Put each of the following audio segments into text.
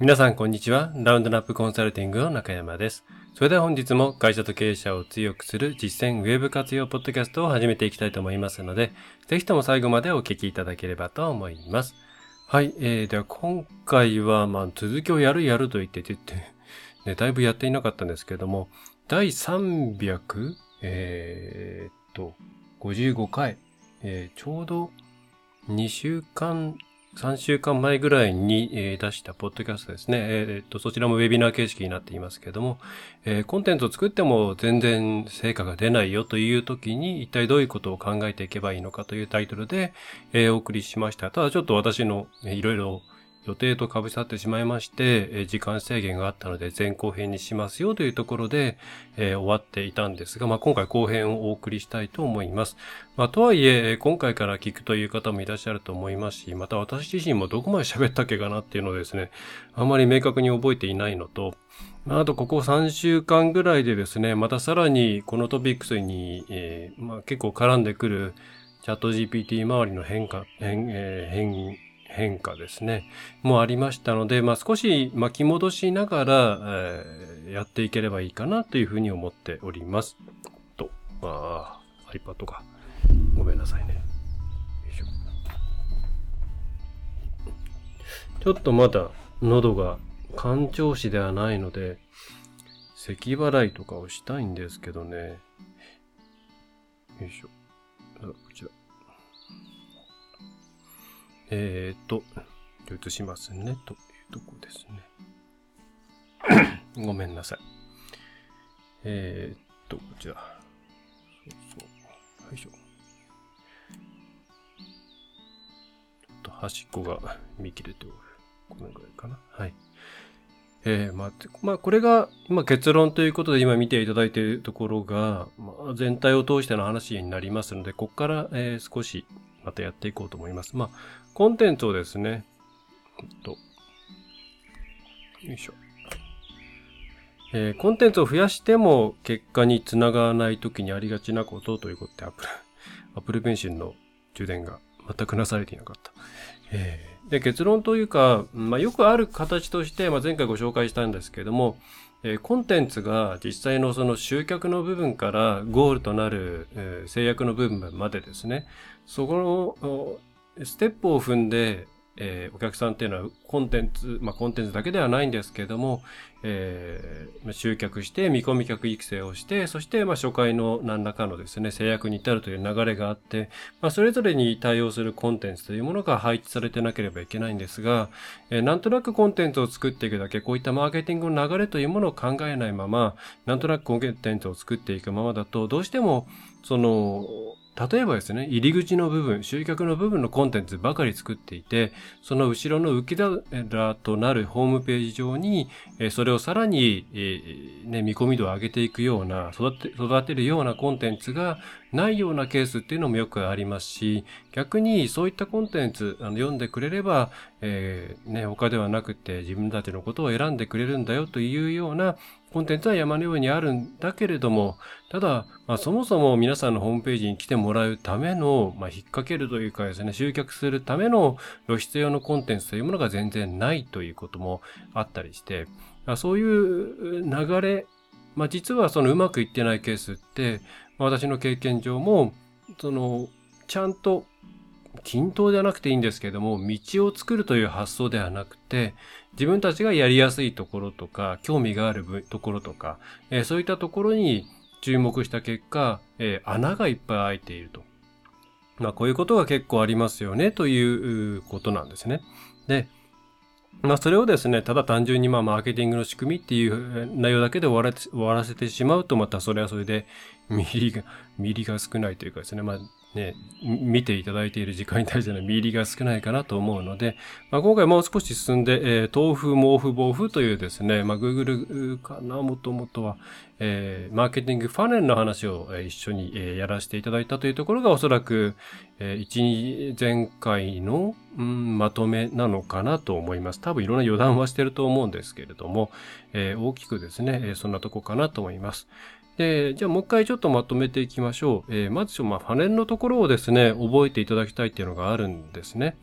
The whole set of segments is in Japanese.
皆さんこんにちは。ラウンドナップコンサルティングの中山です。それでは本日も会社と経営者を強くする実践ウェブ活用ポッドキャストを始めていきたいと思いますので、ぜひとも最後までお聞きいただければと思います。はい。えー、では今回は、まあ、続きをやるやると言って言って、ね、だいぶやっていなかったんですけども、第300、えー、っと、55回、えーちょうど2週間、3週間前ぐらいに、え出したポッドキャストですね。えーっと、そちらもウェビナー形式になっていますけれども、えーコンテンツを作っても全然成果が出ないよという時に、一体どういうことを考えていけばいいのかというタイトルで、えお送りしました。ただちょっと私の、いろいろ予定と被さってしまいまして、時間制限があったので前後編にしますよというところで、えー終わっていたんですが、まあ、今回後編をお送りしたいと思います。まあ、とはいえ、今回から聞くという方もいらっしゃると思いますし、また私自身もどこまで喋ったっけかなっていうのをですね、あまり明確に覚えていないのと、ああとここ3週間ぐらいでですね、またさらにこのトピックスに、えーまあ、結構絡んでくるチャット GPT 周りの変化、変、えー変、変化ですね、もありましたので、まあ、少し巻き戻しながら、えーやっていければいいかなというふうに思っております。と、ああ、iPad が。ごめんなさいね。ちょっとまだ喉が干潮しではないので、咳払いとかをしたいんですけどね。よいしょ。こちら。えーと、映しますね、というとこですね。ごめんなさい。えーっと、こちら。そうそう。よいしょ。ちょっと端っこが見切れておる。このぐらいかな。はい。えー、まあ、まあ、これが、まあ、結論ということで今見ていただいているところが、まあ、全体を通しての話になりますので、ここから、えー少しまたやっていこうと思います。まあ、コンテンツをですね、えっと、よいしょ。えーコンテンツを増やしても結果につながらないときにありがちなことということで、Apple、Apple Pencil の充電が全くなされていなかった。えーで、結論というか、まあ、よくある形として、まあ、前回ご紹介したんですけれども、えーコンテンツが実際のその集客の部分からゴールとなる、えー制約の部分までですね、そこのステップを踏んで、えーお客さんっていうのはコンテンツ、まあ、コンテンツだけではないんですけれども、えー集客して見込み客育成をして、そしてまあ初回の何らかのですね、制約に至るという流れがあって、まあ、それぞれに対応するコンテンツというものが配置されてなければいけないんですが、えーなんとなくコンテンツを作っていくだけ、こういったマーケティングの流れというものを考えないまま、なんとなくコンテンツを作っていくままだと、どうしても、その、例えばですね、入り口の部分、集客の部分のコンテンツばかり作っていて、その後ろの浮き皿となるホームページ上に、それをさらに、ね、見込み度を上げていくような、育て、育てるようなコンテンツがないようなケースっていうのもよくありますし、逆にそういったコンテンツあの読んでくれれば、えーね、他ではなくて自分たちのことを選んでくれるんだよというようなコンテンツは山のようにあるんだけれども、ただ、まあ、そもそも皆さんのホームページに来てもらうための、まあ、引っ掛けるというかですね、集客するための露出用のコンテンツというものが全然ないということもあったりして、そういう流れ、まあ、実はそのうまくいってないケースって、私の経験上も、その、ちゃんと均等じゃなくていいんですけども、道を作るという発想ではなくて、自分たちがやりやすいところとか、興味があるところとか、えーそういったところに注目した結果、えー穴がいっぱい開いていると。まあ、こういうことが結構ありますよね、ということなんですね。で、まあ、それをですね、ただ単純にまあ、マーケティングの仕組みっていう内容だけで終わら終わらせてしまうと、またそれはそれで、ミリが、ミリが少ないというかですね、まあ、ね、見ていただいている時間に対してのミリが少ないかなと思うので、まあ、今回もう少し進んで、えー豆腐、毛布、暴風というですね、まあ、Google かな、もともとは、えーマーケティングファネルの話を、えー一緒に、えーやらせていただいたというところがおそらく、えー一、前回の、うん、まとめなのかなと思います。多分いろんな余談はしてると思うんですけれども、えー大きくですね、えーそんなとこかなと思います。で、じゃあもう一回ちょっとまとめていきましょう。えーまず、まあ、ファネルのところをですね、覚えていただきたいっていうのがあるんですね。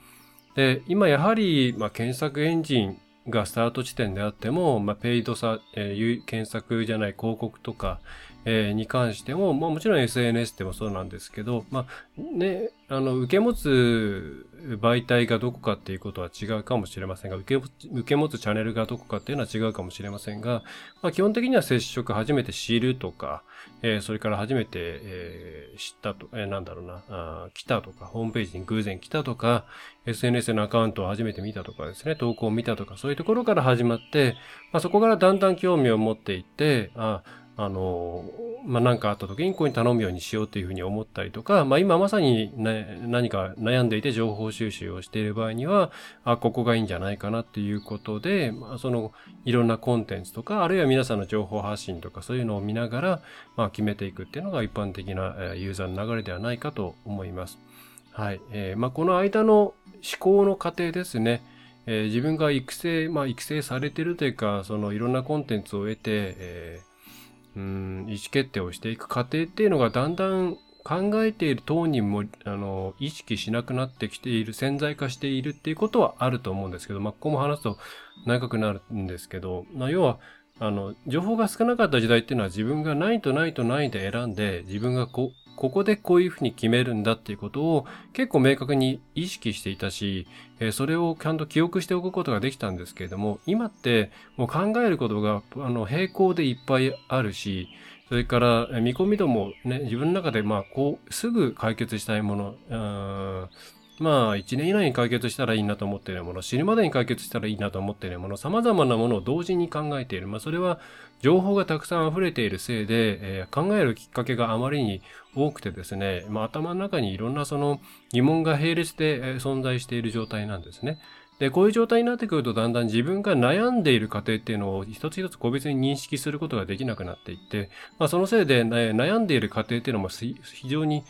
で、今やはり、まあ、検索エンジンがスタート地点であっても、まあ、ペイドさ、えー、検索じゃない広告とか、えー、に関しても、まあもちろん SNS でもそうなんですけど、まあね、あの、受け持つ媒体がどこかっていうことは違うかもしれませんが、受け受け持つチャンネルがどこかっていうのは違うかもしれませんが、まあ基本的には接触、初めて知るとか、えー、それから初めて、えー、知ったと、えー、なんだろうなあ、来たとか、ホームページに偶然来たとか、SNS のアカウントを初めて見たとかですね、投稿を見たとか、そういうところから始まって、まあそこからだんだん興味を持っていって、ああの、まあ、何かあった時にここに頼むようにしようっていうふうに思ったりとか、まあ、今まさに、ね、何か悩んでいて情報収集をしている場合には、あ、ここがいいんじゃないかなっていうことで、まあ、その、いろんなコンテンツとか、あるいは皆さんの情報発信とか、そういうのを見ながら、まあ、決めていくっていうのが一般的なユーザーの流れではないかと思います。はい。えー、まあ、この間の思考の過程ですね。えー、自分が育成、まあ、育成されてるというか、そのいろんなコンテンツを得て、えーうん意思決定をしていく過程っていうのがだんだん考えている当人もあの意識しなくなってきている潜在化しているっていうことはあると思うんですけど、まあ、ここも話すと長くなるんですけど、まあ、要はあの情報が少なかった時代っていうのは自分がないとないとないで選んで自分がこここでこういうふうに決めるんだっていうことを結構明確に意識していたし、えそれをちゃんと記憶しておくことができたんですけれども、今ってもう考えることがあの並行でいっぱいあるし、それから見込み度もね、自分の中でまあこう、すぐ解決したいもの、まあ、一年以内に解決したらいいなと思っているもの、死ぬまでに解決したらいいなと思っているもの、様々なものを同時に考えている。まあ、それは情報がたくさん溢れているせいで、えー、考えるきっかけがあまりに多くてですね、まあ、頭の中にいろんなその疑問が並列で、えー、存在している状態なんですね。で、こういう状態になってくるとだんだん自分が悩んでいる過程っていうのを一つ一つ個別に認識することができなくなっていって、まあ、そのせいで、ね、悩んでいる過程っていうのも非常に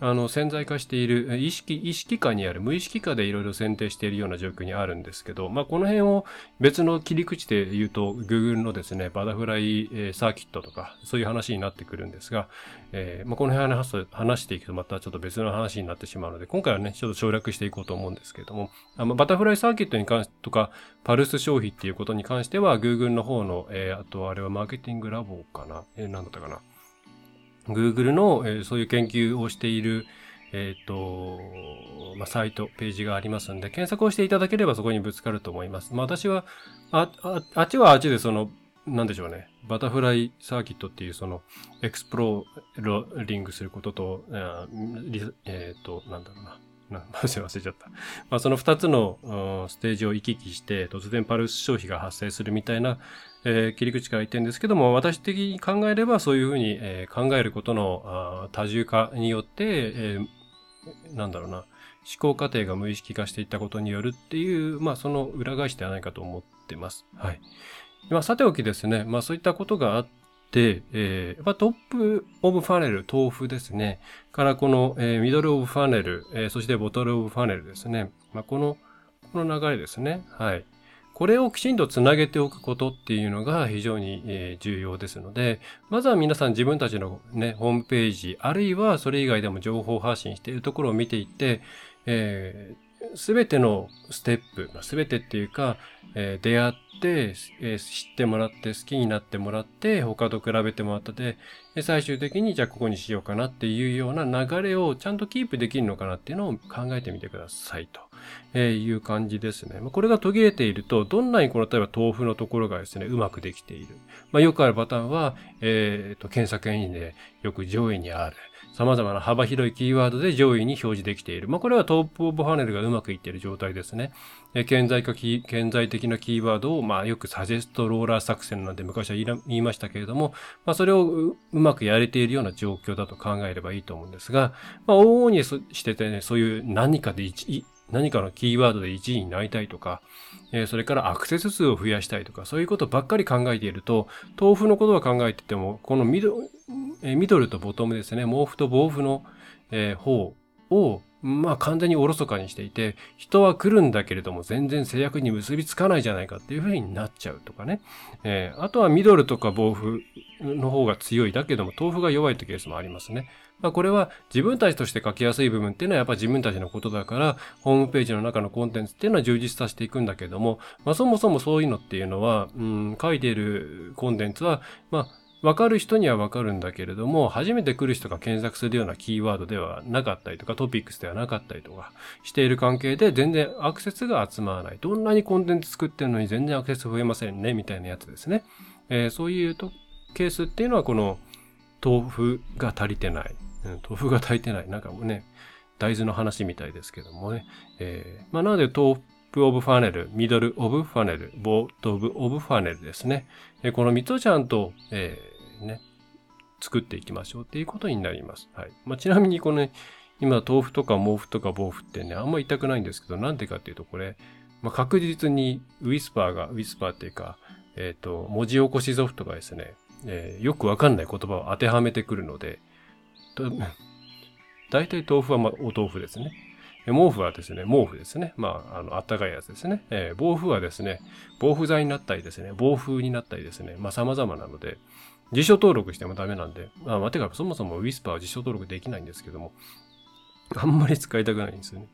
あの、潜在化している、意識、意識下にある、無意識下でいろいろ選定しているような状況にあるんですけど、まあ、この辺を別の切り口で言うと、Google のですね、バタフライ、サーキットとか、そういう話になってくるんですが、えー、まあ、この辺話話していくとまたちょっと別の話になってしまうので、今回はね、ちょっと省略していこうと思うんですけれども、あのバタフライサーキットに関してとか、パルス消費っていうことに関しては、Google の方の、えー、あとあれはマーケティングラボかな、えー、なんだったかな。Google の、えー、そういう研究をしている、えっ、ー、と、まあ、サイト、ページがありますんで、検索をしていただければそこにぶつかると思います。まあ、私は、あ、あ、あっちはあっちでその、なんでしょうね。バタフライサーキットっていうその、エクスプローリングすることと、えっ、ー、と、なんだろうな。な、忘れちゃった。まあ、その二つのステージを行き来して、突然パルス消費が発生するみたいな、えー、切り口から言ってるんですけども、私的に考えればそういうふうに、えー、考えることの多重化によって、えー、なんだろうな、思考過程が無意識化していったことによるっていう、まあその裏返しではないかと思ってます。はい。まあさておきですね、まあそういったことがあって、えー、やっぱ top of funnel、TOFU ですね。からこの、えー、 middle of funnel、えー、そして bottom of funnel ですね。まあこの、この流れですね。はい。これをきちんとつなげておくことっていうのが非常に、え重要ですので、まずは皆さん自分たちのね、ホームページ、あるいはそれ以外でも情報発信しているところを見ていって、えす、べてのステップ、すべてっていうか、えー、出会って、えー、知ってもらって、好きになってもらって、他と比べてもらったで、最終的にじゃあここにしようかなっていうような流れをちゃんとキープできるのかなっていうのを考えてみてくださいと。え、いう感じですね。ま、これが途切れていると、どんなにこの例えば豆腐のところがですね、うまくできている。まあ、よくあるパターンは、え、ー、と、検索エンジンでよく上位にある。様々な幅広いキーワードで上位に表示できている。まあ、これはトップオブファネルがうまくいっている状態ですね。え顕在化キ、顕在的なキーワードを、まあ、よくサジェストローラー作戦なんて昔は言いましたけれども、まあ、それをうまくやれているような状況だと考えればいいと思うんですが、まあ、往々にしててね、そういう何かで一、何かのキーワードで1位になりたいとか、え、それからアクセス数を増やしたいとか、そういうことばっかり考えていると、豆腐のことは考えてても、このミド,、え、ミドルとボトムですね、毛布と防腐の、え、方を、まあ完全におろそかにしていて、人は来るんだけれども全然制約に結びつかないじゃないかっていうふうになっちゃうとかね。えー、あとはミドルとか防腐、の方が強いだけども、豆腐が弱いってケースもありますね。まあこれは自分たちとして書きやすい部分っていうのはやっぱ自分たちのことだから、ホームページの中のコンテンツっていうのは充実させていくんだけども、まあそもそもそういうのっていうのは、うん、書いているコンテンツは、まあわかる人にはわかるんだけれども、初めて来る人が検索するようなキーワードではなかったりとか、トピックスではなかったりとかしている関係で、全然アクセスが集まらない。どんなにコンテンツ作ってるのに全然アクセス増えませんね、みたいなやつですね。えー、そういうとケースっていうのは、この豆腐が足りてない。うん、豆腐が足りてない。なんかもうね、大豆の話みたいですけどもね。えー、まあ、なので、 top of funnel、middle of funnel、bottom of funnel ですね。えこの3つをちゃんと、えー、ね、作っていきましょうっていうことになります。はい。まあ、ちなみにこの、ね、今、 TOFU とか MOFU とか BOFU ってね、あんま言いたくないんですけど、なんでかっていうと、これ、まあ、確実に Whisper が、 Whisper っていうか、えっ、ー、と、文字起こしソフトがですね、えー、よくわかんない言葉を当てはめてくるので、大体豆腐は、まあ、お豆腐ですね。毛布はですね、毛布ですね。まあ、あの、あったかいやつですね。えー、防風はですね、防風剤になったりですね、防風になったりですね、まあ、様々なので、辞書登録してもダメなんで、まあ、てか、そもそもウィスパーは辞書登録できないんですけども、あんまり使いたくないんですよね。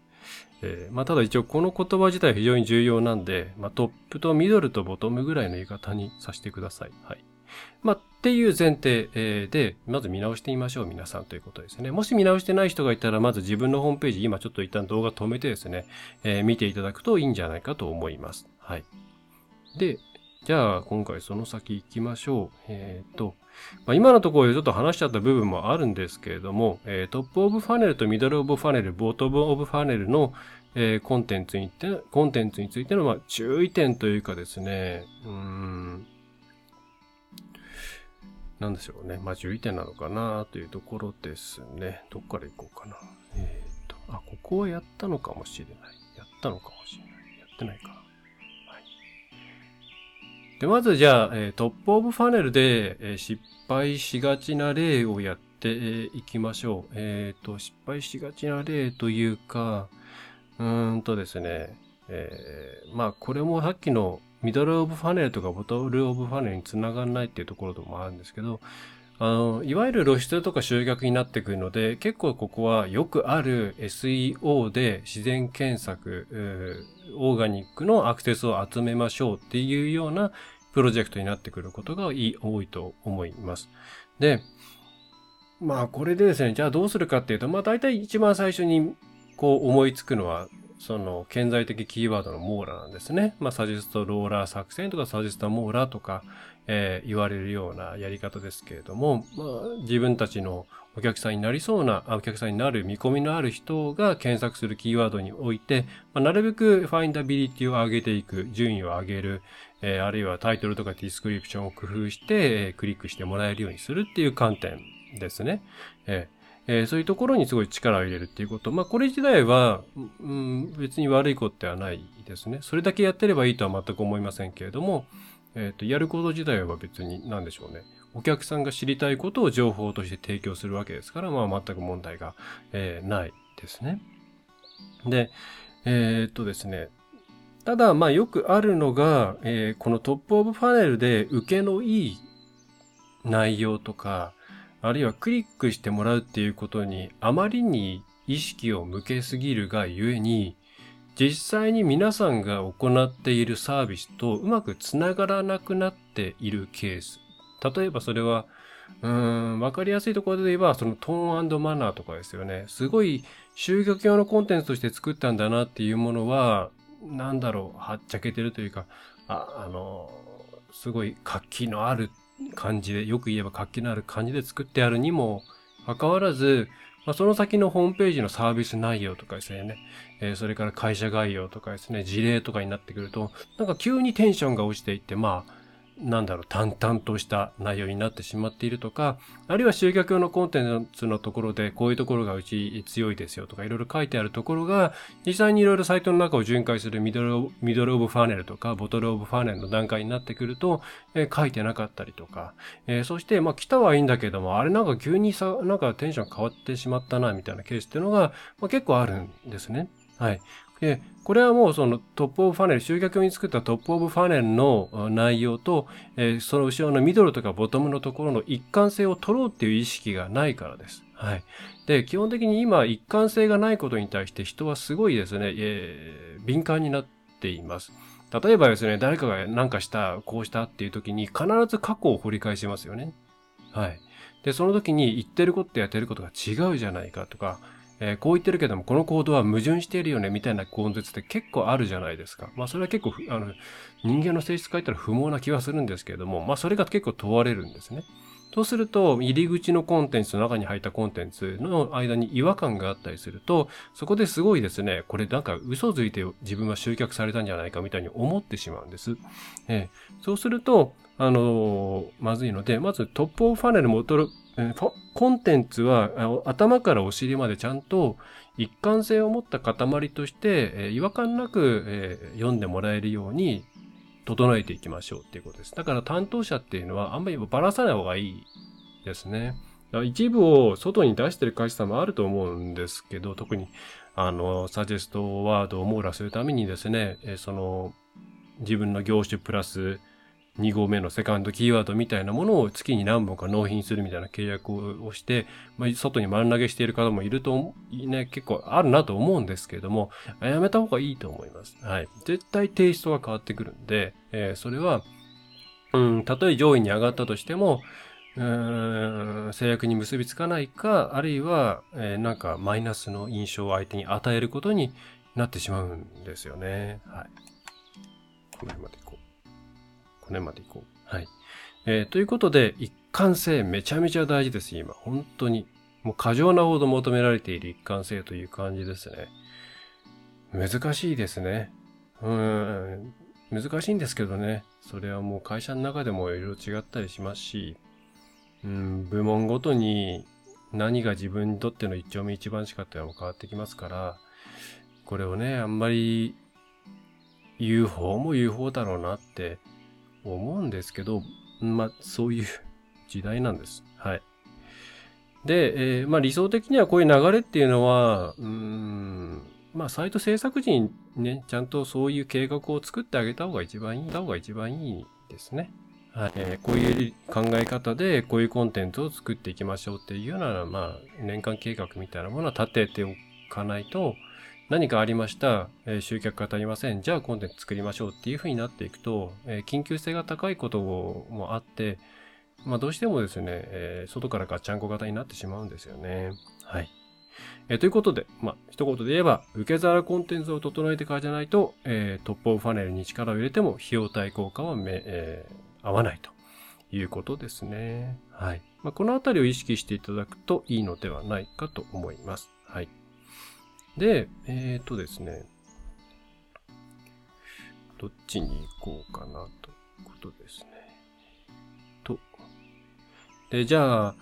えー、まあ、ただ一応この言葉自体非常に重要なんで、まあ、トップとミドルとボトムぐらいの言い方にさせてください。はい。まあ、っていう前提、え、で、まず見直してみましょう、皆さんということですね。もし見直してない人がいたら、まず自分のホームページ、今ちょっと一旦動画止めてですね、えー、見ていただくといいんじゃないかと思います。はい。で、じゃあ、今回その先行きましょう。えっ、ー、と、まあ、今のところちょっと話しちゃった部分もあるんですけれども、えー、トップオブファネルと middle of funnel、bottom of funnel の、えー、コンテンツにて、コンテンツについての、まあ、注意点というかですね、うーん、なんでしょうね。まあ、注意点なのかなというところですね。どっから行こうかな。えっ、ー、と、あ、ここはやったのかもしれない。やったのかもしれない。やってないか。で、まずじゃあ、えー、 top of funnel で、えー、失敗しがちな例をやっていきましょう。えっ、ー、と、失敗しがちな例というか、うーんとですね、えー、まあ、これもさっきの middle of funnel とか bottom of funnel につながらないっていうところでもあるんですけど、あの、いわゆる露出とか集客になってくるので、結構ここはよくある SEO で自然検索、オーガニックのアクセスを集めましょうっていうようなプロジェクトになってくることが多いと思います。で、まあこれでですね、じゃあどうするかっていうと、まあ大体一番最初にこう思いつくのは、その顕在的キーワードの網羅なんですね。まあ、サジェストローラー作戦とかサジェスト網羅とか、えー、言われるようなやり方ですけれども、まあ、自分たちのお客さんになりそうな、お客さんになる見込みのある人が検索するキーワードにおいて、まあ、なるべく findability を上げていく、順位を上げる、えー、あるいはタイトルとか description を工夫して、えー、クリックしてもらえるようにするっていう観点ですね。えーえー、そういうところにすごい力を入れるっていうこと。まあ、これ自体は、うん、別に悪いことではないですね。それだけやってればいいとは全く思いませんけれども、えっ、ー、と、やること自体は別に何でしょうね。お客さんが知りたいことを情報として提供するわけですから、まあ、全く問題が、えー、ないですね。で、えー、っとですね。ただ、まあ、よくあるのが、えー、このトップオブファネルで受けのいい内容とか、あるいはクリックしてもらうっていうことにあまりに意識を向けすぎるがゆえに、実際に皆さんが行っているサービスとうまくつながらなくなっているケース。例えばそれは、うーん、わかりやすいところで言えば、そのトーンマナーとかですよね。すごい集客用のコンテンツとして作ったんだなっていうものは、なんだろう、はっちゃけてるというか、あ、あの、すごい活気のある感じで、よく言えば活気のある感じで作ってあるにもかかわらず、まあ、その先のホームページのサービス内容とかですね、えー、それから会社概要とかですね、事例とかになってくると、なんか急にテンションが落ちていって、まあ、なんだろう、淡々とした内容になってしまっているとか、あるいは集客用のコンテンツのところで、こういうところがうち強いですよとか、いろいろ書いてあるところが、実際にいろいろサイトの中を巡回するミドルミドルオブファネルとか、ボトルオブファネルの段階になってくると、え、書いてなかったりとか、え、そして、まあ、来たはいいんだけども、あれなんか急にさ、なんかテンション変わってしまったな、みたいなケースっていうのが、まあ、結構あるんですね。はい。で、これはもうその top of funnel、集客用に作った top of funnel の内容と、えー、その後ろのミドルとかボトムのところの一貫性を取ろうっていう意識がないからです。はい。で、基本的に今一貫性がないことに対して人はすごいですね、えー、敏感になっています。例えばですね、誰かが何かした、こうしたっていう時に必ず過去を掘り返しますよね。はい。で、その時に言ってることとやってることが違うじゃないかとか、えー、こう言ってるけども、この行動は矛盾しているよね、みたいな根絶って結構あるじゃないですか。まあ、それは結構、あの、人間の性質書いたら不毛な気はするんですけれども、まあ、それが結構問われるんですね。そうすると、入り口のコンテンツと中に入ったコンテンツの間に違和感があったりすると、そこですごいですね、これなんか嘘ついて自分は集客されたんじゃないかみたいに思ってしまうんです。えー、そうすると、あのー、まずいので、まずトップオブファネル戻るコンテンツは頭からお尻までちゃんと一貫性を持った塊として、え、違和感なく、え、読んでもらえるように整えていきましょうっていうことです。だから担当者っていうのはあんまりばらさない方がいいですね。一部を外に出してる会社さんもあると思うんですけど、特にあの、サジェストワードを網羅するためにですね、えその、自分の業種プラス2号目のセカンドキーワードみたいなものを月に何本か納品するみたいな契約をして、まあ、外に丸投げしている方もいると、ね、結構あるなと思うんですけれども、やめた方がいいと思います。はい。絶対テイストが変わってくるんで、えー、それは、うん、たとえ上位に上がったとしても、うーん制約に結びつかないか、あるいは、えー、なんかマイナスの印象を相手に与えることになってしまうんですよね。はい。この辺まで行こう。この辺まで行こう。はい。えー、ということで、一貫性めちゃめちゃ大事です、今。本当に。もう過剰なほど求められている一貫性という感じですね。難しいですね。うん。難しいんですけどね。それはもう会社の中でもいろいろ違ったりしますし、うん、部門ごとに何が自分にとっての一丁目一番しかっていうのも変わってきますから、これをね、あんまり言う方も言う方だろうなって思うんですけど、まあ、そういう 時代なんです。はい。で、えー、まあ理想的にはこういう流れっていうのは、うん、まあサイト制作時にね、ちゃんとそういう計画を作ってあげた方が一番いい、た方が一番いいですね。はい。えー、こういう考え方でこういうコンテンツを作っていきましょうっていうような、まあ年間計画みたいなものは立てておかないと、何かありました、えー、集客が足りません、じゃあコンテンツ作りましょうっていう風になっていくと、えー、緊急性が高いこともあって、まあどうしてもですね、えー、外からガッチャンコ型になってしまうんですよね。はい。えー、ということで、まあ一言で言えば、受け皿コンテンツを整えてからじゃないと、えー、 top of funnel に力を入れても費用対効果はめ、えー、合わないということですね。はい。まあ、このあたりを意識していただくといいのではないかと思います。で、えっ、ー、とですね、どっちに行こうかなということですね。と。で、じゃあ、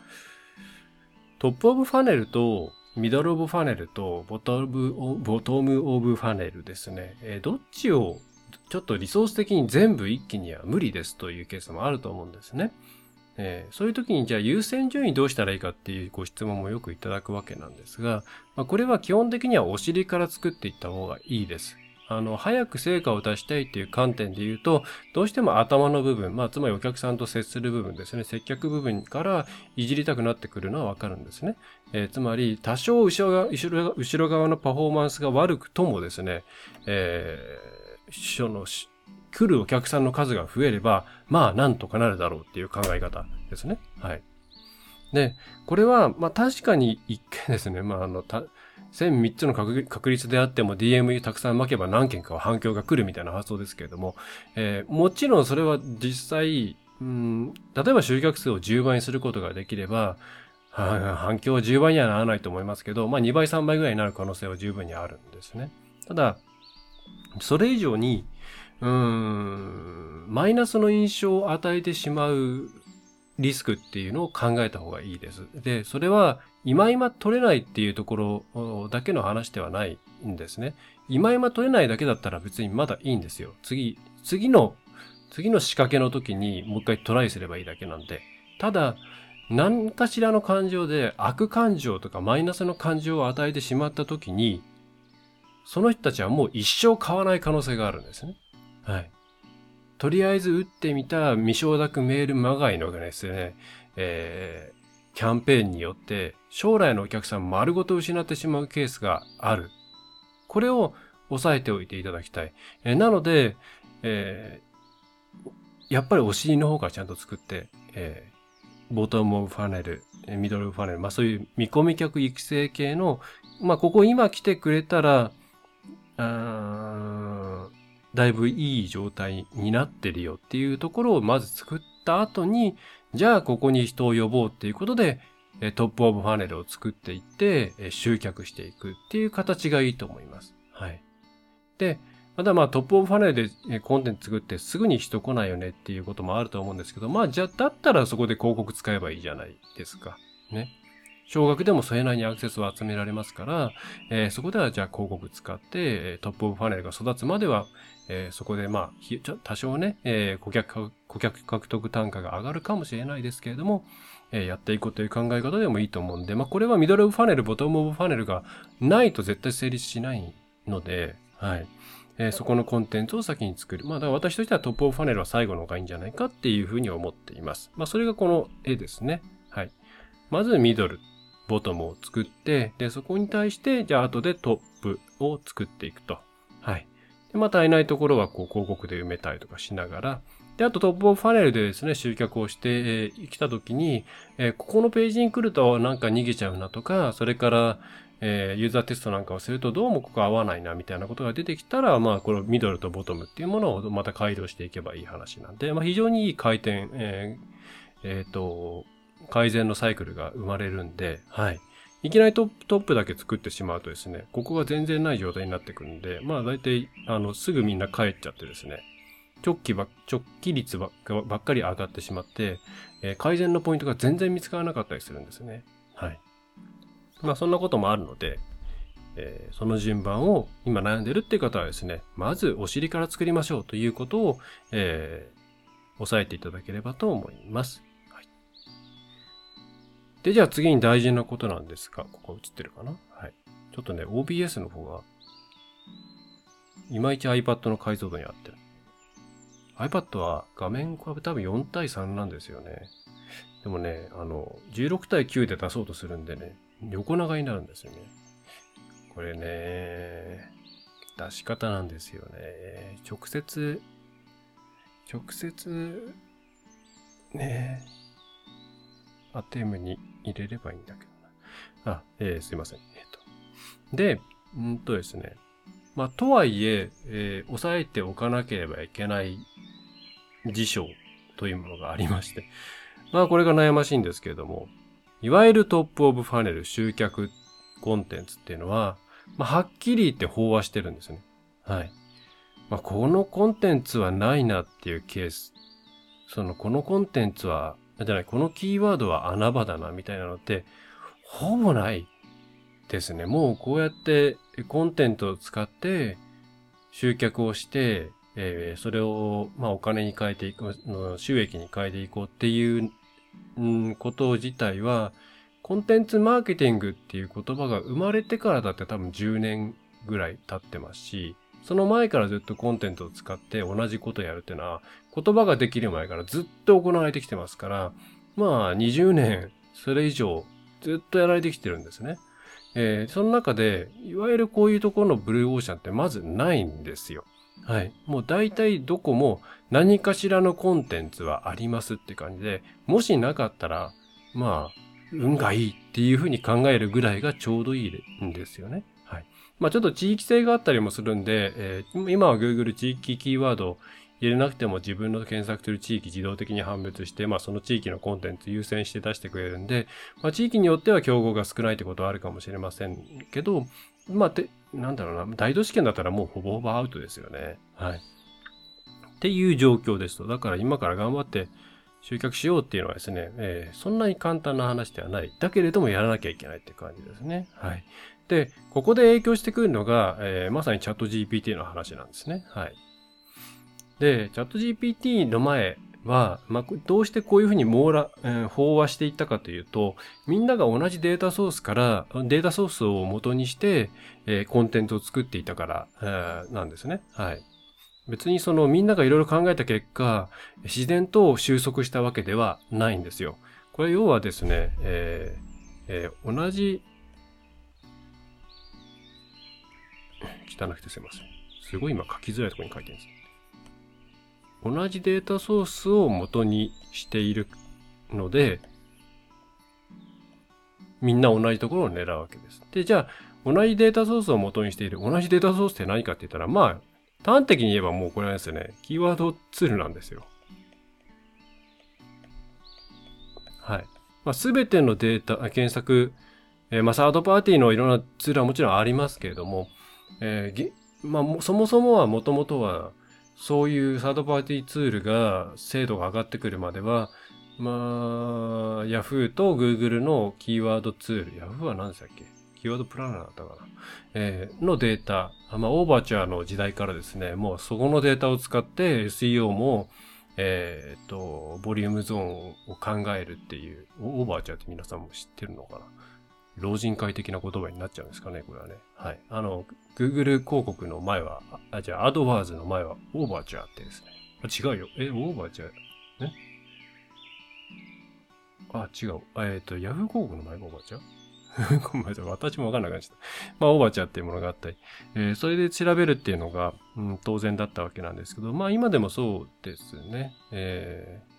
top of funnel と middle of funnel と bottom bottom of funnel ですね。えー、どっちをちょっとリソース的に全部一気には無理ですというケースもあると思うんですね。えー、そういう時にじゃあ優先順位どうしたらいいかっていうご質問もよくいただくわけなんですが、まあ、これは基本的にはお尻から作っていった方がいいです。あの、早く成果を出したいっていう観点で言うと、どうしても頭の部分、まあ、つまりお客さんと接する部分ですね、接客部分からいじりたくなってくるのはわかるんですね。えー、つまり、多少後ろ側後ろ側のパフォーマンスが悪くともですね、えー、その、来るお客さんの数が増えれば、まあなんとかなるだろうっていう考え方ですね。はい。で、これは、まあ確かに一見ですね、まああの、た、1003つの確率であっても DMU たくさん巻けば何件かは反響が来るみたいな発想ですけれども、えー、もちろんそれは実際、うん、例えば集客数を10倍にすることができれば、反響は10倍にはならないと思いますけど、まあ2倍3倍ぐらいになる可能性は十分にあるんですね。ただ、それ以上に、うん、マイナスの印象を与えてしまうリスクっていうのを考えた方がいいです。で、それは今今取れないっていうところだけの話ではないんですね。今今取れないだけだったら別にまだいいんですよ。次、次の、次の仕掛けの時にもう一回トライすればいいだけなんで。ただ、何かしらの感情で悪感情とかマイナスの感情を与えてしまった時に、その人たちはもう一生買わない可能性があるんですね。はい。とりあえず打ってみた未承諾メールまがいのですね、えー、キャンペーンによって将来のお客さん丸ごと失ってしまうケースがある。これを押さえておいていただきたい。えー、なので、えー、やっぱりお尻の方からちゃんと作って、えー、ボトムオブファネル、ミドルファネル、まあそういう見込み客育成系の、まあここ今来てくれたら、あだいぶいい状態になってるよっていうところをまず作った後に、じゃあここに人を呼ぼうっていうことで、 top of funnel を作っていって、集客していくっていう形がいいと思います。はい。で、まだまあ top of funnel でコンテンツ作ってすぐに人来ないよねっていうこともあると思うんですけど、まあじゃあだったらそこで広告使えばいいじゃないですか。ね。少額でもそれなりにアクセスを集められますから、えー、そこではじゃあ広告使って、 top of funnel が育つまでは、えー、そこでまあ、多少ね、えー、顧客、顧客獲得単価が上がるかもしれないですけれども、えー、やっていこうという考え方でもいいと思うんで、まあこれは middle of funnel、bottom of funnel がないと絶対成立しないので、はい。えー、そこのコンテンツを先に作る。まあ、だから私としては top of funnel は最後の方がいいんじゃないかっていうふうに思っています。まあ、それがこの絵ですね。はい。まずミドル、ボトムを作って、で、そこに対して、じゃあ後でトップを作っていくと。はい。で、またいないところはこう広告で埋めたりとかしながら、で、あとトップオファネルでですね、集客をして、えー、来た時に、えー、ここのページに来るとなんか逃げちゃうなとか、それから、えー、ユーザーテストなんかをするとどうもここ合わないなみたいなことが出てきたら、まあ、このミドルとボトムっていうものをまた改良していけばいい話なんで、まあ、非常にいい回転、えー、えっ、ー、と、改善のサイクルが生まれるんで、はい。いきなりトップだけ作ってしまうとですね、ここが全然ない状態になってくるんで、まあ大体、あの、すぐみんな帰っちゃってですね、直帰ば、直帰率ばっかり上がってしまって、えー、改善のポイントが全然見つからなかったりするんですね。はい。まあそんなこともあるので、えー、その順番を今悩んでるっていう方はですね、まずお尻から作りましょうということを、えー、押さえていただければと思います。で、じゃあ次に大事なことなんですが、ここ映ってるかな？はい。ちょっとね、OBS の方が、いまいち iPad の解像度に合ってる。iPad は画面は多分4対3なんですよね。でもね、あの、16対9で出そうとするんでね、横長になるんですよね。これね、出し方なんですよね。直接、直接、ねアテムに入れればいいんだけどな。あ、えー、すいません。えっ、ー、と。で、んとですね。まあ、とはいええー、押さえておかなければいけない事象というものがありまして。まあ、これが悩ましいんですけれども、いわゆるトップオブファネル集客コンテンツっていうのは、まあ、はっきり言って飽和してるんですね。はい。まあ、このコンテンツはないなっていうケース。その、このコンテンツは、じゃない、このキーワードは穴場だな、みたいなのって、ほぼないですね。もうこうやってコンテンツを使って集客をして、えー、それを、まあ、お金に変えていく、収益に変えていこうっていうん、こと自体は、コンテンツマーケティングっていう言葉が生まれてからだって多分10年ぐらい経ってますし、その前からずっとコンテンツを使って同じことやるっていうのは、言葉ができる前からずっと行われてきてますから、まあ20年、それ以上ずっとやられてきてるんですね。えー、その中で、いわゆるこういうところのブルーオーシャンってまずないんですよ。はい。もう大体どこも何かしらのコンテンツはありますって感じで、もしなかったら、まあ、運がいいっていうふうに考えるぐらいがちょうどいいんですよね。まあちょっと地域性があったりもするんで、えー、今は Google 地域キーワード入れなくても自分の検索する地域自動的に判別して、まあその地域のコンテンツ優先して出してくれるんで、まあ地域によっては競合が少ないってことはあるかもしれませんけど、まあて、なんだろうな、大都市圏だったらもうほぼほぼアウトですよね。はい。っていう状況ですと。だから今から頑張って集客しようっていうのはですね、えー、そんなに簡単な話ではない。だけれどもやらなきゃいけないって感じですね。はい。で、ここで影響してくるのが、えー、まさにチャット GPT の話なんですね。はい。で、チャット GPT の前は、まあ、どうしてこういうふうに網羅、えー、飽和していったかというと、みんなが同じデータソースから、データソースを元にして、えー、コンテンツを作っていたから、えー、なんですね。はい。別にそのみんながいろいろ考えた結果、自然と収束したわけではないんですよ。これ要はですね、えーえー、同じ、汚くてすいません。すごい今書きづらいところに書いてるんです。同じデータソースを元にしているので、みんな同じところを狙うわけです。で、じゃあ、同じデータソースを元にしている。同じデータソースって何かって言ったら、まあ、端的に言えばもうこれはですね、キーワードツールなんですよ。はい。まあ、すべてのデータ、検索、えー、まあ、サードパーティーのいろんなツールはもちろんありますけれども、えー、まあ、そもそもはもともとは、そういうサードパーティーツールが精度が上がってくるまでは、まあ、Yahoo! と Google のキーワードツール、Yahoo! は何でしたっけ？キーワードプランナーだったかな、えー、のデータ、まあ、オーバーチャーの時代からですね、もうそこのデータを使って SEO も、えっ、と、ボリュームゾーンを考えるっていう、オーバーチャーって皆さんも知ってるのかな？老人会的な言葉になっちゃうんですかね、これはね。はい。あの、Google 広告の前は、あ、じゃあ、アドワーズの前は、オーバーチャーってですね。あ、違うよ。え、オーバーチャーねあ、違う。えっ、ー、と、Yahoo 広告の前がオーバーチャーごめんなさい。私もわかんなくなっちゃった。まあ、オーバーチャーっていうものがあったり、えー、それで調べるっていうのが、うん、当然だったわけなんですけど、まあ、今でもそうですね。えー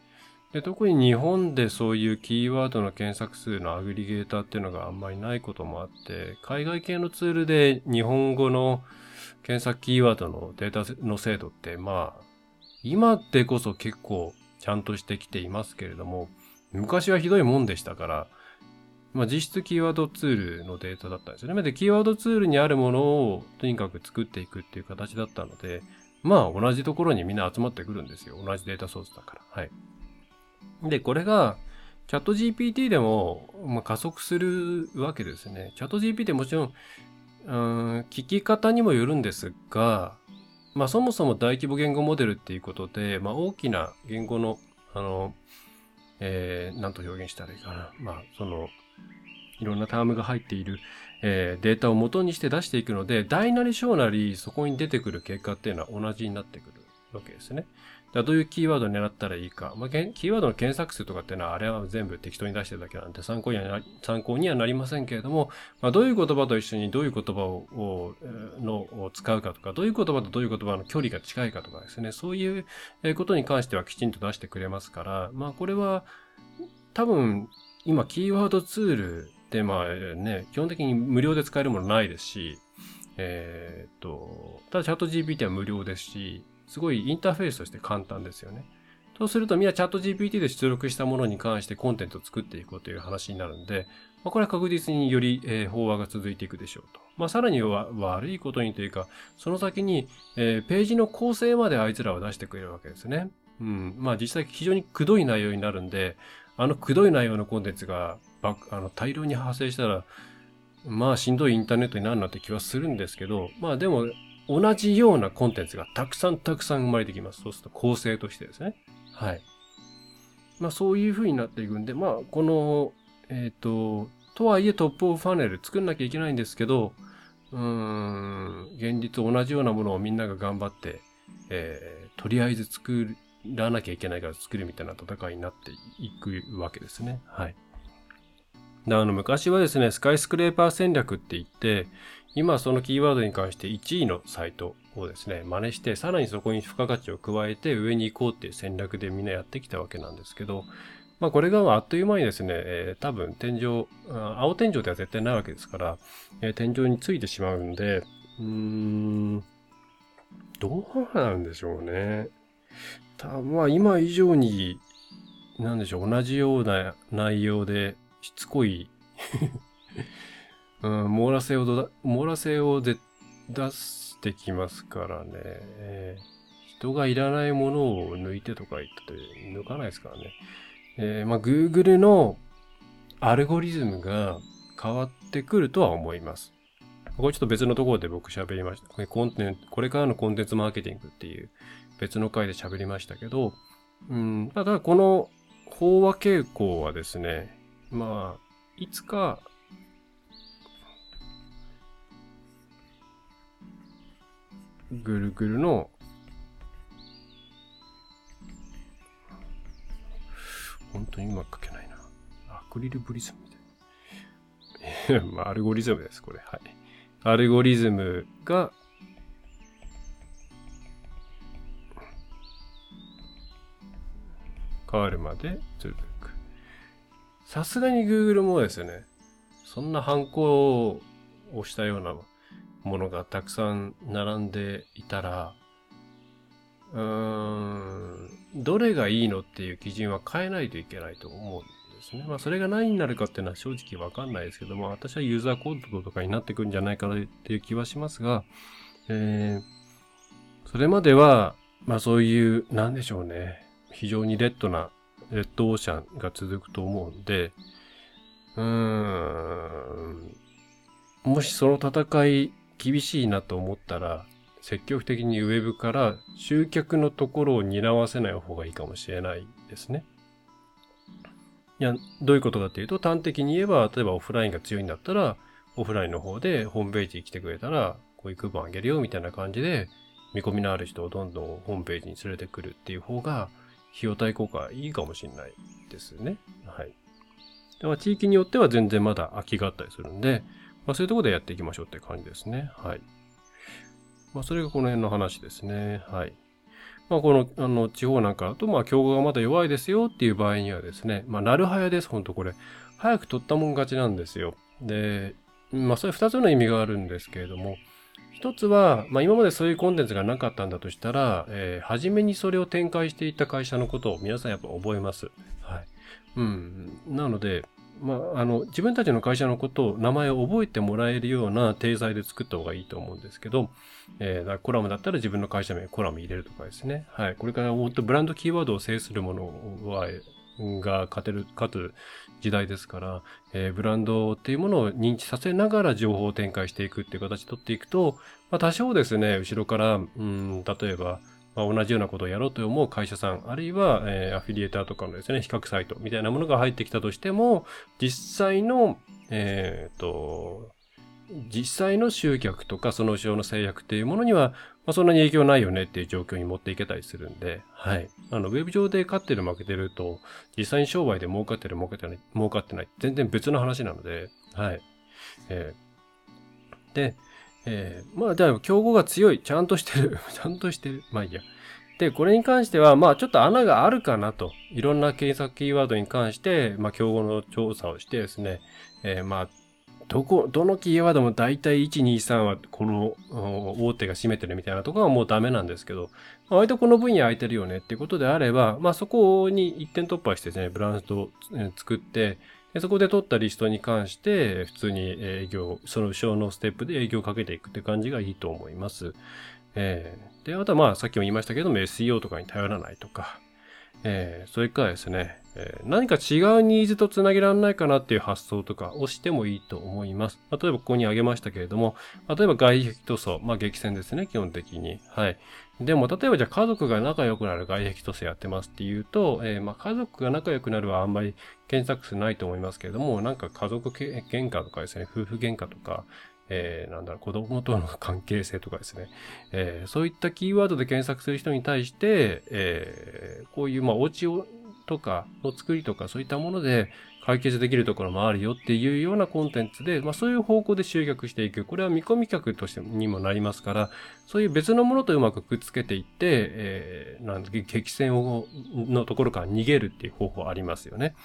で特に日本でそういうキーワードの検索数のアグリゲーターっていうのがあんまりないこともあって、海外系のツールで日本語の検索キーワードのデータの精度ってまあ、今でこそ結構ちゃんとしてきていますけれども、昔はひどいもんでしたから、まあ、実質キーワードツールのデータだったんですよね。で、キーワードツールにあるものをとにかく作っていくっていう形だったので、まあ同じところにみんな集まってくるんですよ。同じデータソースだから。はい。で、これが、チャット GPT でも、まあ、加速するわけですね。チャット GPT もちろん、うん、聞き方にもよるんですが、まあそもそも大規模言語モデルっていうことで、まあ大きな言語の、あの、えー、なんと表現したらいいかな。まあその、いろんなタームが入っている、えー、データを元にして出していくので、大なり小なりそこに出てくる結果っていうのは同じになってくるわけですね。どういうキーワードを狙ったらいいか。まあ、キーワードの検索数とかっていうのは、あれは全部適当に出してるだけなんで参考にはな参考にはなりませんけれども、まあ、どういう言葉と一緒にどういう言葉をのを使うかとか、どういう言葉とどういう言葉の距離が近いかとかですね、そういうことに関してはきちんと出してくれますから、まあこれは多分今キーワードツールってまあね、基本的に無料で使えるものないですし、えー、っと、ただチャット GPT は無料ですし、すごいインターフェースとして簡単ですよね。そうするとみんなチャット GPT で出力したものに関してコンテンツを作っていこうという話になるんで、まあ、これは確実により、えー、飽和が続いていくでしょうと。まあ、さらには悪いことにというか、その先に、えー、ページの構成まであいつらは出してくれるわけですね。うん。まあ実際非常にくどい内容になるんで、あのくどい内容のコンテンツがあの大量に発生したら、まあしんどいインターネットになるなって気はするんですけど、まあでも同じようなコンテンツがたくさんたくさん生まれてきます。そうすると構成としてですね。はい。まあそういう風になっていくんで、まあこの、えっ、ー、と、とはいえトップオブファネル作んなきゃいけないんですけど、うーん、現実同じようなものをみんなが頑張って、えー、とりあえず作らなきゃいけないから作るみたいな戦いになっていくわけですね。はい。であの昔はですね、スカイスクレーパー戦略って言って、今そのキーワードに関して1位のサイトをですね、真似して、さらにそこに付加価値を加えて上に行こうっていう戦略でみんなやってきたわけなんですけど、まあこれがあっという間にですね、えー、多分天井、青天井では絶対ないわけですから、えー、天井についてしまうんで、うーん、どうなんでしょうね。たまあ今以上に、なんでしょう、同じような内容でしつこいうん、網羅性をだ網羅性を出してきますからね。人がいらないものを抜いてとか言ったって抜かないですからね。えー、まあ、Google のアルゴリズムが変わってくるとは思います。これちょっと別のところで僕喋りました。これコンテンこれからのコンテンツマーケティングっていう別の回で喋りましたけど、うん、ただこの飽和傾向はですね、まあ、いつか、ぐるぐるの本当にうまく書けないな。アクリルブリズムみたいな。まあ、アルゴリズムです、これ。はい。アルゴリズムが、変わるまで続く。さすがに Google もですね、そんな反抗をしたようなものがたくさん並んでいたら、うーん、どれがいいのっていう基準は変えないといけないと思うんですね。まあそれが何になるかっていうのは正直わかんないですけども、私はユーザーコードとかになってくるんじゃないかなっていう気はしますが、えー、それまでは、まあそういう、なんでしょうね。非常にレッドな、レッドオーシャンが続くと思うんで、うーん、もしその戦い厳しいなと思ったら、積極的にウェブから集客のところを担わせない方がいいかもしれないですね。いや、どういうことかっていうと、端的に言えば、例えばオフラインが強いんだったら、オフラインの方でホームページに来てくれたら、こういうクーポンあげるよみたいな感じで、見込みのある人をどんどんホームページに連れてくるっていう方が、費用対効果いいかもしれないですね。はい。でま地域によっては全然まだ空きがあったりするんで、まあ、そういうところでやっていきましょうって感じですね。はい。まあ、それがこの辺の話ですね。はい。まあ、この、あの、地方なんかだと、まあ、競合がまだ弱いですよっていう場合にはですね、まあ、なるはやです、ほんとこれ。早く取ったもん勝ちなんですよ。で、まあ、それ二つの意味があるんですけれども、一つは、まあ、今までそういうコンテンツがなかったんだとしたら、えー、初めにそれを展開していった会社のことを皆さんやっぱ覚えます。はい。うん。なので、まあ、あの、自分たちの会社のことを、名前を覚えてもらえるような体裁で作った方がいいと思うんですけど、えー、コラムだったら自分の会社名、コラム入れるとかですね。はい。これからもっとブランドキーワードを制するものは、が勝てる、勝つ時代ですから、えー、ブランドっていうものを認知させながら情報を展開していくっていう形で取っていくと、まあ、多少ですね、後ろから、うん、例えば、まあ、同じようなことをやろうと思う会社さん、あるいは、えー、アフィリエーターとかのですね、比較サイトみたいなものが入ってきたとしても、実際の、えっ、ー、と、実際の集客とかその後ろの制約っていうものには、まあ、そんなに影響ないよねっていう状況に持っていけたりするんで、はい。あの、ウェブ上で勝ってる負けてると、実際に商売で儲かってる儲かってない、儲かってない、全然別の話なので、はい。えー、で、えー、まあ、じゃあ、競合が強い。ちゃんとしてる。ちゃんとしてる。まあいいや。で、これに関しては、まあちょっと穴があるかなと。いろんな検索キーワードに関して、まあ競合の調査をしてですね、えー、まあ、どこ、どのキーワードも大体1、2、3はこの大手が占めてるみたいなところはもうダメなんですけど、割とこの分野空いてるよねっていうことであれば、まあそこに一点突破してですね、ブランドを作って、そこで取ったリストに関して、普通に営業、その後ろのステップで営業をかけていくって感じがいいと思います。えー、で、あとはまあさっきも言いましたけども SEO とかに頼らないとか、えー、それからですね、えー、何か違うニーズとつなげられないかなっていう発想とかをしてもいいと思います。例えばここに挙げましたけれども、例えば外壁塗装、まあ激戦ですね、基本的に。はい。でも、例えばじゃあ家族が仲良くなる外壁塗装やってますっていうと、えー、まあ家族が仲良くなるはあんまり検索数ないと思いますけれども、なんか家族喧嘩とかですね、夫婦喧嘩とか、えー、なんだろう、子供との関係性とかですね、えー、そういったキーワードで検索する人に対して、えー、こういう、まあ、お家を、とか、の作りとか、そういったもので解決できるところもあるよっていうようなコンテンツで、まあ、そういう方向で集客していく。これは見込み客としてにもなりますから、そういう別のものとうまくくっつけていって、えー、なん激戦を、のところから逃げるっていう方法ありますよね。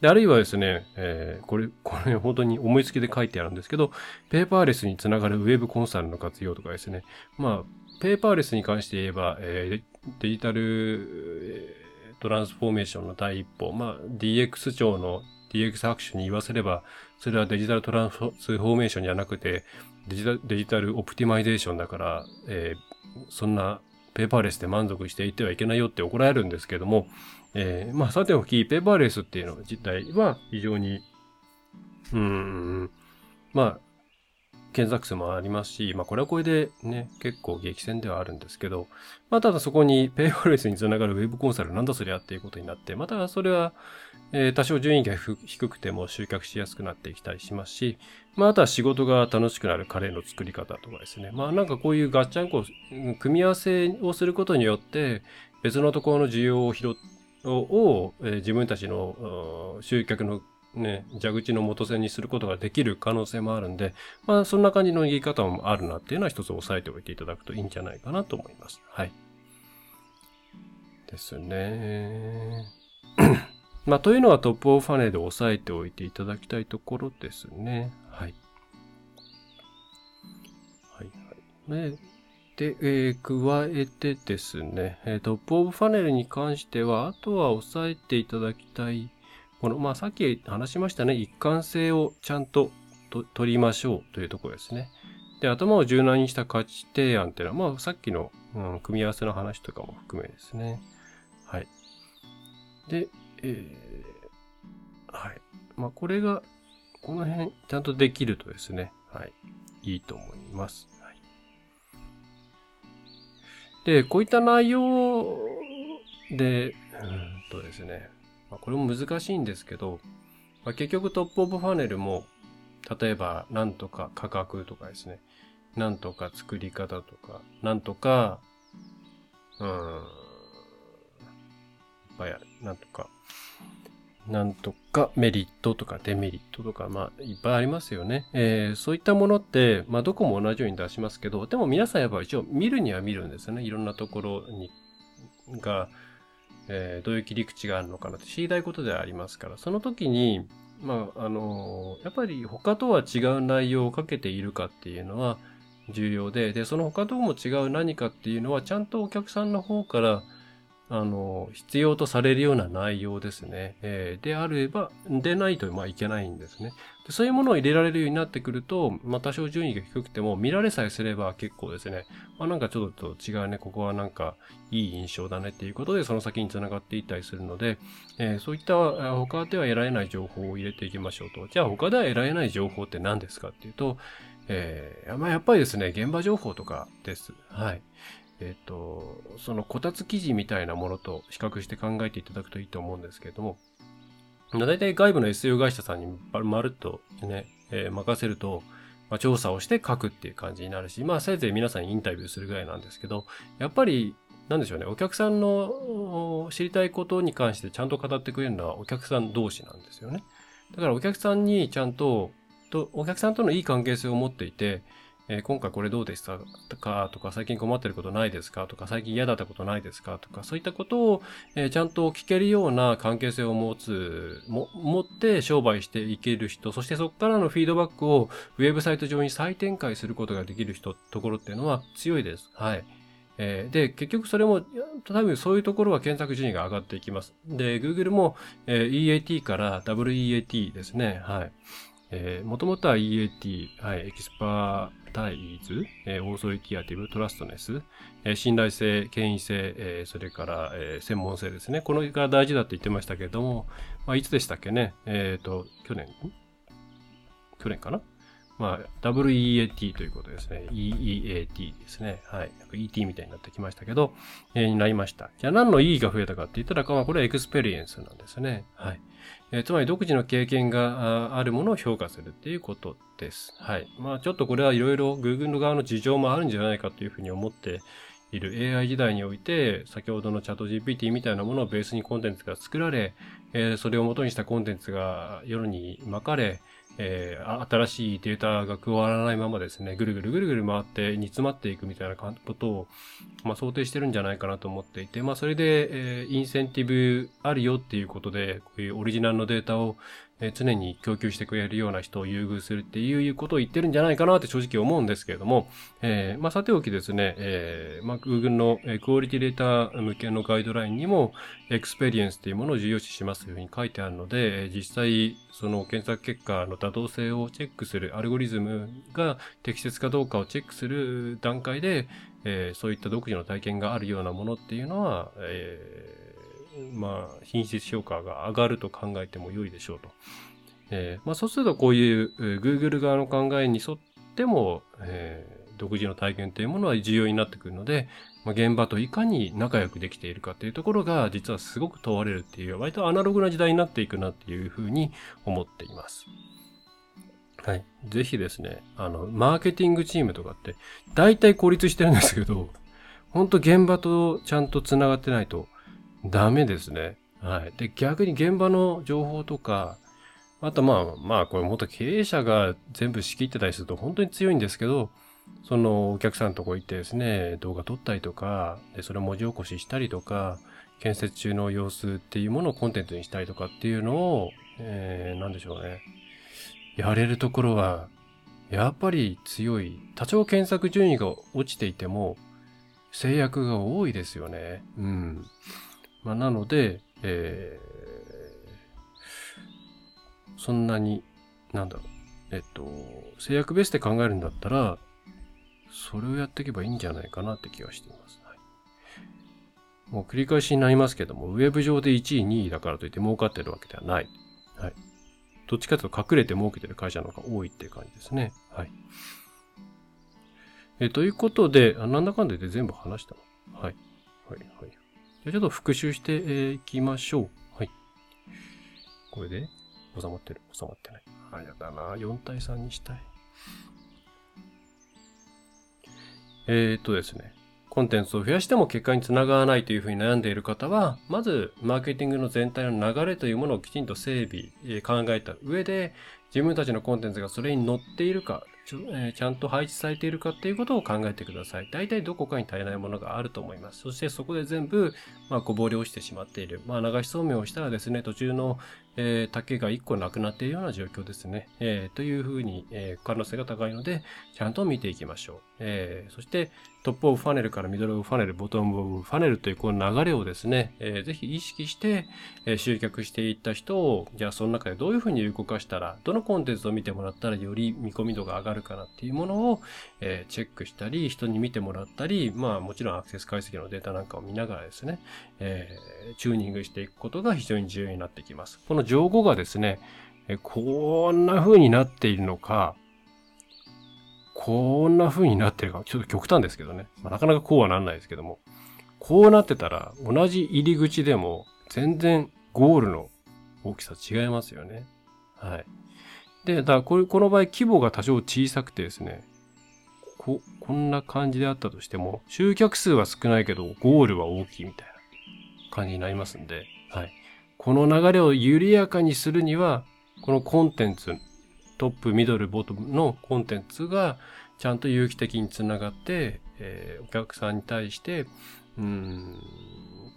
で、あるいはですね、えー、これ、これ本当に思いつきで書いてあるんですけど、ペーパーレスにつながるウェブコンサルの活用とかですね。まあ、ペーパーレスに関して言えば、えー、デジタル、トランスフォーメーションの第一歩、まあ、DX 庁の DX 拍手に言わせれば、それはデジタルトランスフォーメーションじゃなくて、デジタルデジタルオプティマイゼーションだから、えー、そんなペーパーレスで満足していてはいけないよって怒られるんですけども、えー、まあ、さておき、ペーパーレスっていうの自体は非常に、うん、まあ、検索数もありますし、まあこれはこれでね、結構激戦ではあるんですけど、まあただそこにペイフォレスにつながるウェブコンサルなんだそりゃっていうことになって、またそれは、え、多少順位が低くても集客しやすくなっていきたりしますし、まああとは仕事が楽しくなるカレーの作り方とかですね。まあなんかこういうガッチャンコ、組み合わせをすることによって、別のところの需要を拾を、え、自分たちの集客のね、蛇口の元線にすることができる可能性もあるんで、まあそんな感じの言い方もあるなっていうのは一つ押さえておいていただくといいんじゃないかなと思います。はい。ですね。まあというのはトップオファネで押さえておいていただきたいところですね。はい。はいはい。ね、で、えー、加えてですね、トップオブファネルに関しては、あとは押さえていただきたいこの、まあ、さっき話しましたね、一貫性をちゃんと取りましょうというところですね。で、頭を柔軟にした価値提案っていうのは、まあ、さっきの、うん、組み合わせの話とかも含めですね。はい。で、えー、はい。まあ、これが、この辺、ちゃんとできるとですね、はい。いいと思います。はい、で、こういった内容で、うんとですね、まあ、これも難しいんですけど、まあ、結局トップオブファネルも、例えば、なんとか価格とかですね、なんとか作り方とか、なんとか、うん、いっぱいある。なんとか、なんとかメリットとかデメリットとか、まあ、いっぱいありますよね。えー、そういったものって、まあ、どこも同じように出しますけど、でも皆さんやっぱ一応見るには見るんですよね。いろんなところに、が、えー、どういう切り口があるのかなって知りたいことではありますから、その時に、まあ、あのー、やっぱり他とは違う内容をかけているかっていうのは重要で、で、その他とも違う何かっていうのは、ちゃんとお客さんの方から、あの、必要とされるような内容ですね。えー、であれば、でないと、まあ、いけないんですねで。そういうものを入れられるようになってくると、まあ、多少順位が低くても、見られさえすれば結構ですね、まあ、なんかちょっと違うね、ここはなんかいい印象だねっていうことで、その先に繋がっていったりするので、えー、そういった他では得られない情報を入れていきましょうと。じゃあ他では得られない情報って何ですかっていうと、えー、まあ、やっぱりですね、現場情報とかです。はい。えっ、と、そのこたつ記事みたいなものと比較して考えていただくといいと思うんですけれども、大体外部の SEO 会社さんにまるっとね、えー、任せると、まあ、調査をして書くっていう感じになるし、まあせいぜい皆さんにインタビューするぐらいなんですけど、やっぱり、なんでしょうね、お客さんの知りたいことに関してちゃんと語ってくれるのはお客さん同士なんですよね。だからお客さんにちゃんと、とお客さんとのいい関係性を持っていて、えー、今回これどうでしたかとか、最近困ってることないですかとか、最近嫌だったことないですかとか、そういったことを、えー、ちゃんと聞けるような関係性を持つ、も、持って商売していける人、そしてそこからのフィードバックをウェブサイト上に再展開することができる人、ところっていうのは強いです。はい。えー、で、結局それも、多分そういうところは検索順位が上がっていきます。で、Google も、えー、EAT から WEAT ですね。はい。えー、もともとは EAT、はい、 expertise、えー、 authoritative、 trustness、えー、信頼性、権威性、えー、それから、えー、専門性ですね。このが大事だって言ってましたけれども、まあ、いつでしたっけね？えっ、ー、と、去年、去年かな？まあ、WEAT ということですね。EEAT ですね。はい。ET みたいになってきましたけど、えー、になりました。じゃあ何の E が増えたかって言ったら、まあ、これは experience なんですね。はい。えー、つまり独自の経験があるものを評価するっていうことです。はい。まあ、ちょっとこれはいろいろ Google の側の事情もあるんじゃないかというふうに思っている AI 時代において、先ほどのチャット GPT みたいなものをベースにコンテンツが作られ、えー、それを元にしたコンテンツが世にまかれ、えー、新しいデータが加わらないままですね、ぐるぐるぐるぐる回って煮詰まっていくみたいなことを、まあ、想定してるんじゃないかなと思っていて、まあ、それで、えー、インセンティブあるよっていうことで、こういうオリジナルのデータをえ常に供給してくれるような人を優遇するっていうことを言ってるんじゃないかなって正直思うんですけれども、えー、まあ、さておきですね、えー、まあ、Google の quality rater 向けのガイドラインにも、 experience っていうものを重要視しますというふうに書いてあるので、実際、その検索結果の妥当性をチェックする、アルゴリズムが適切かどうかをチェックする段階で、えー、そういった独自の体験があるようなものっていうのは、えーまあ、品質評価が上がると考えても良いでしょうと。えー、まあ、そうするとこういう Google 側の考えに沿っても、えー、独自の体験というものは重要になってくるので、まあ、現場といかに仲良くできているかっていうところが実はすごく問われるっていう割とアナログな時代になっていくなっていうふうに思っています。はい。ぜひですね、あの、マーケティングチームとかって、大体孤立してるんですけど、ほんと現場とちゃんと繋がってないとダメですね。はい。で、逆に現場の情報とか、あとまあ、まあ、これ元経営者が全部仕切ってたりすると本当に強いんですけど、そのお客さんのとこ行ってですね、動画撮ったりとか、で、それ文字起こししたりとか、建設中の様子っていうものをコンテンツにしたりとかっていうのを、えー、なんでしょうね。やれるところは、やっぱり強い。多少検索順位が落ちていても、制約が多いですよね。うん。まあ、なので、えー、そんなに、なんだろう。えっと、制約ベースで考えるんだったら、それをやっていけばいいんじゃないかなって気がしています。はい、もう繰り返しになりますけども、ウェブ上で1位、2位だからといって儲かってるわけではない。はい。どっちかというと隠れて儲けてる会社の方が多いっていう感じですね。はい。えということで、あなんだかんだで全部話したの。はい。はい、はい。じゃあちょっと復習してい、えー、きましょう。はい。これで収まってる？収まってない。あ、やだな。4対3にしたい。えー、っとですね。コンテンツを増やしても結果につながらないというふうに悩んでいる方は、まず、マーケティングの全体の流れというものをきちんと整備、考えた上で、自分たちのコンテンツがそれに乗っているか、ちょえー、ちゃんと配置されているかっていうことを考えてください。大体どこかに足りないものがあると思います。そしてそこで全部、まあ、こぼれ落ちてしまっている。まあ、流しそうめんをしたらですね、途中の、えー、竹が1個なくなっているような状況ですね。えー、というふうに、え、可能性が高いので、ちゃんと見ていきましょう。えー、そして、 top of funnel から middle of funnel、bottom of funnel というこの流れをですね、えー、ぜひ意識して、えー、集客していった人を、じゃあその中でどういうふうに動かしたら、どのコンテンツを見てもらったらより見込み度が上がるかなっていうものを、えー、チェックしたり、人に見てもらったり、まあもちろんアクセス解析のデータなんかを見ながらですね、えー、チューニングしていくことが非常に重要になってきます。この情報がですね、えこんな風になっているのか、こんな風になってるか、ちょっと極端ですけどね。まあ、なかなかこうはなんないですけども。こうなってたら、同じ入り口でも、全然ゴールの大きさ違いますよね。はい。で、だからこれ、この場合規模が多少小さくてですね、こ、こんな感じであったとしても、集客数は少ないけど、ゴールは大きいみたいな感じになりますんで、はい。この流れを緩やかにするには、このコンテンツ、トップ、ミドル、ボトムのコンテンツがちゃんと有機的につながって、えー、お客さんに対して、うん、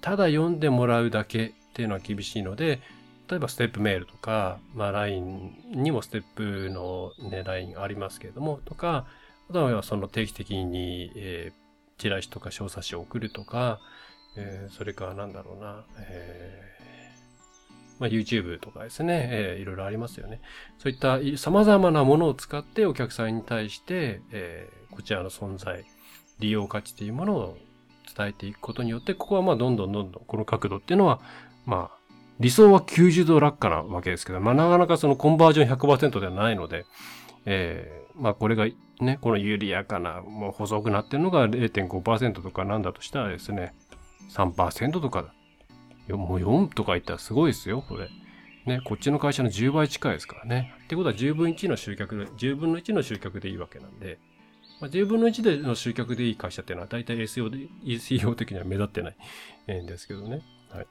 ただ読んでもらうだけっていうのは厳しいので、例えばステップメールとか、まあ LINE にもステップのね、LINE ありますけれども、とか、あとはその定期的に、えー、チラシとか小冊子を送るとか、えー、それからなんだろうな、えー、まあ、YouTube とかですね、えー、いろいろありますよね。そういった様々なものを使ってお客さんに対して、えー、こちらの存在、利用価値というものを伝えていくことによって、ここはまあどんどんどんどんこの角度っていうのは、まあ理想は90度落下なわけですけど、まあなかなかそのコンバージョン100%ではないので、えー、まあこれがね、この緩やかな、もう細くなってるのが0.5%とかなんだとしたらですね、3%とかだ。もう4とか言ったらすごいですよ、これ。ね、こっちの会社の10倍近いですからね。ってことは10分1の集客で、10分の1の集客でいいわけなんで、まあ、10分の1での集客でいい会社っていうのは大体 SEO で、SEO 的には目立ってないん ですけどね。はい。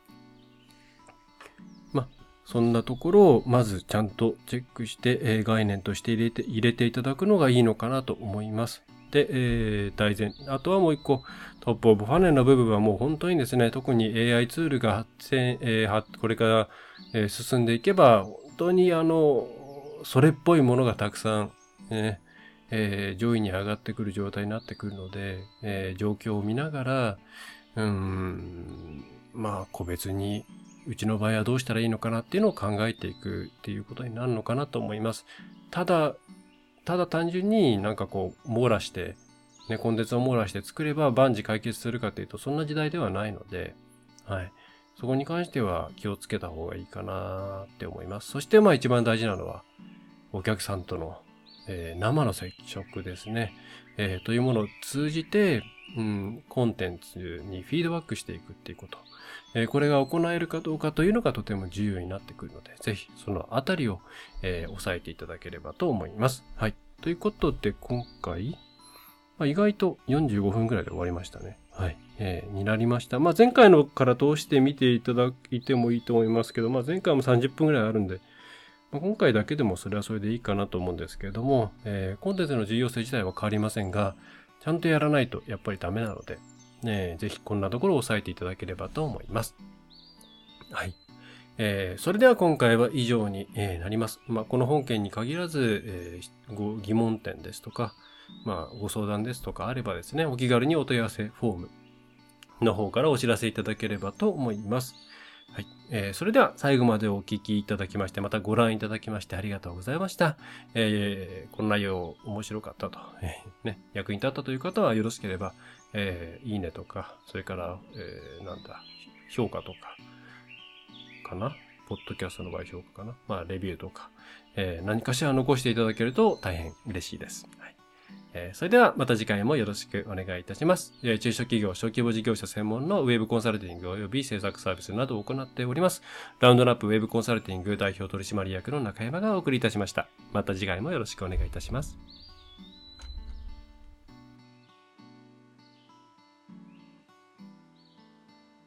まあ、そんなところをまずちゃんとチェックして、え、概念として入れて、入れていただくのがいいのかなと思います。で、えー、大前、あとはもう一個、トップオブファネルの部分はもう本当にですね、特に AI ツールが発展、えー、これから、えー、進んでいけば、本当にあの、それっぽいものがたくさん、ね、えー、上位に上がってくる状態になってくるので、えー、状況を見ながら、うん、まあ、個別に、うちの場合はどうしたらいいのかなっていうのを考えていくっていうことになるのかなと思います。ただ、ただ単純になんかこう、網羅して、ね、コンテンツを網羅して作れば万事解決するかというと、そんな時代ではないので、はい。そこに関しては気をつけた方がいいかなって思います。そしてまあ一番大事なのは、お客さんとの、えー、生の接触ですね、えー、というものを通じて、うん、コンテンツにフィードバックしていくっていうこと。え、これが行えるかどうかというのがとても重要になってくるので、ぜひそのあたりを、えー、押さえていただければと思います。はい。ということで、今回、まあ、意外と45分くらいで終わりましたね。はい。えー、になりました。まあ、前回のから通して見ていただいてもいいと思いますけど、まあ、前回も30分くらいあるんで、まあ、今回だけでもそれはそれでいいかなと思うんですけれども、えー、コンテンツの重要性自体は変わりませんが、ちゃんとやらないとやっぱりダメなので、ね、ぜひこんなところを押さえていただければと思います。はい。えー、それでは今回は以上に、えー、なります。まあ、この本件に限らず、えー、ご疑問点ですとか、まあ、ご相談ですとかあればですね、お気軽にお問い合わせフォームの方からお知らせいただければと思います。はい。えー、それでは最後までお聞きいただきまして、またご覧いただきましてありがとうございました。えー、この内容面白かったと、えー、ね、役に立ったという方はよろしければ、えー、いいねとか、それから、えー、なんだ、評価とか、かな？ポッドキャストの場合評価かな？まあ、レビューとか、えー、何かしら残していただけると大変嬉しいです。はいえー、それではまた次回もよろしくお願いいたします。え、中小企業、小規模事業者専門のウェブコンサルティング及び制作サービスなどを行っております。ラウンドナップウェブコンサルティング代表取締役の中山がお送りいたしました。また次回もよろしくお願いいたします。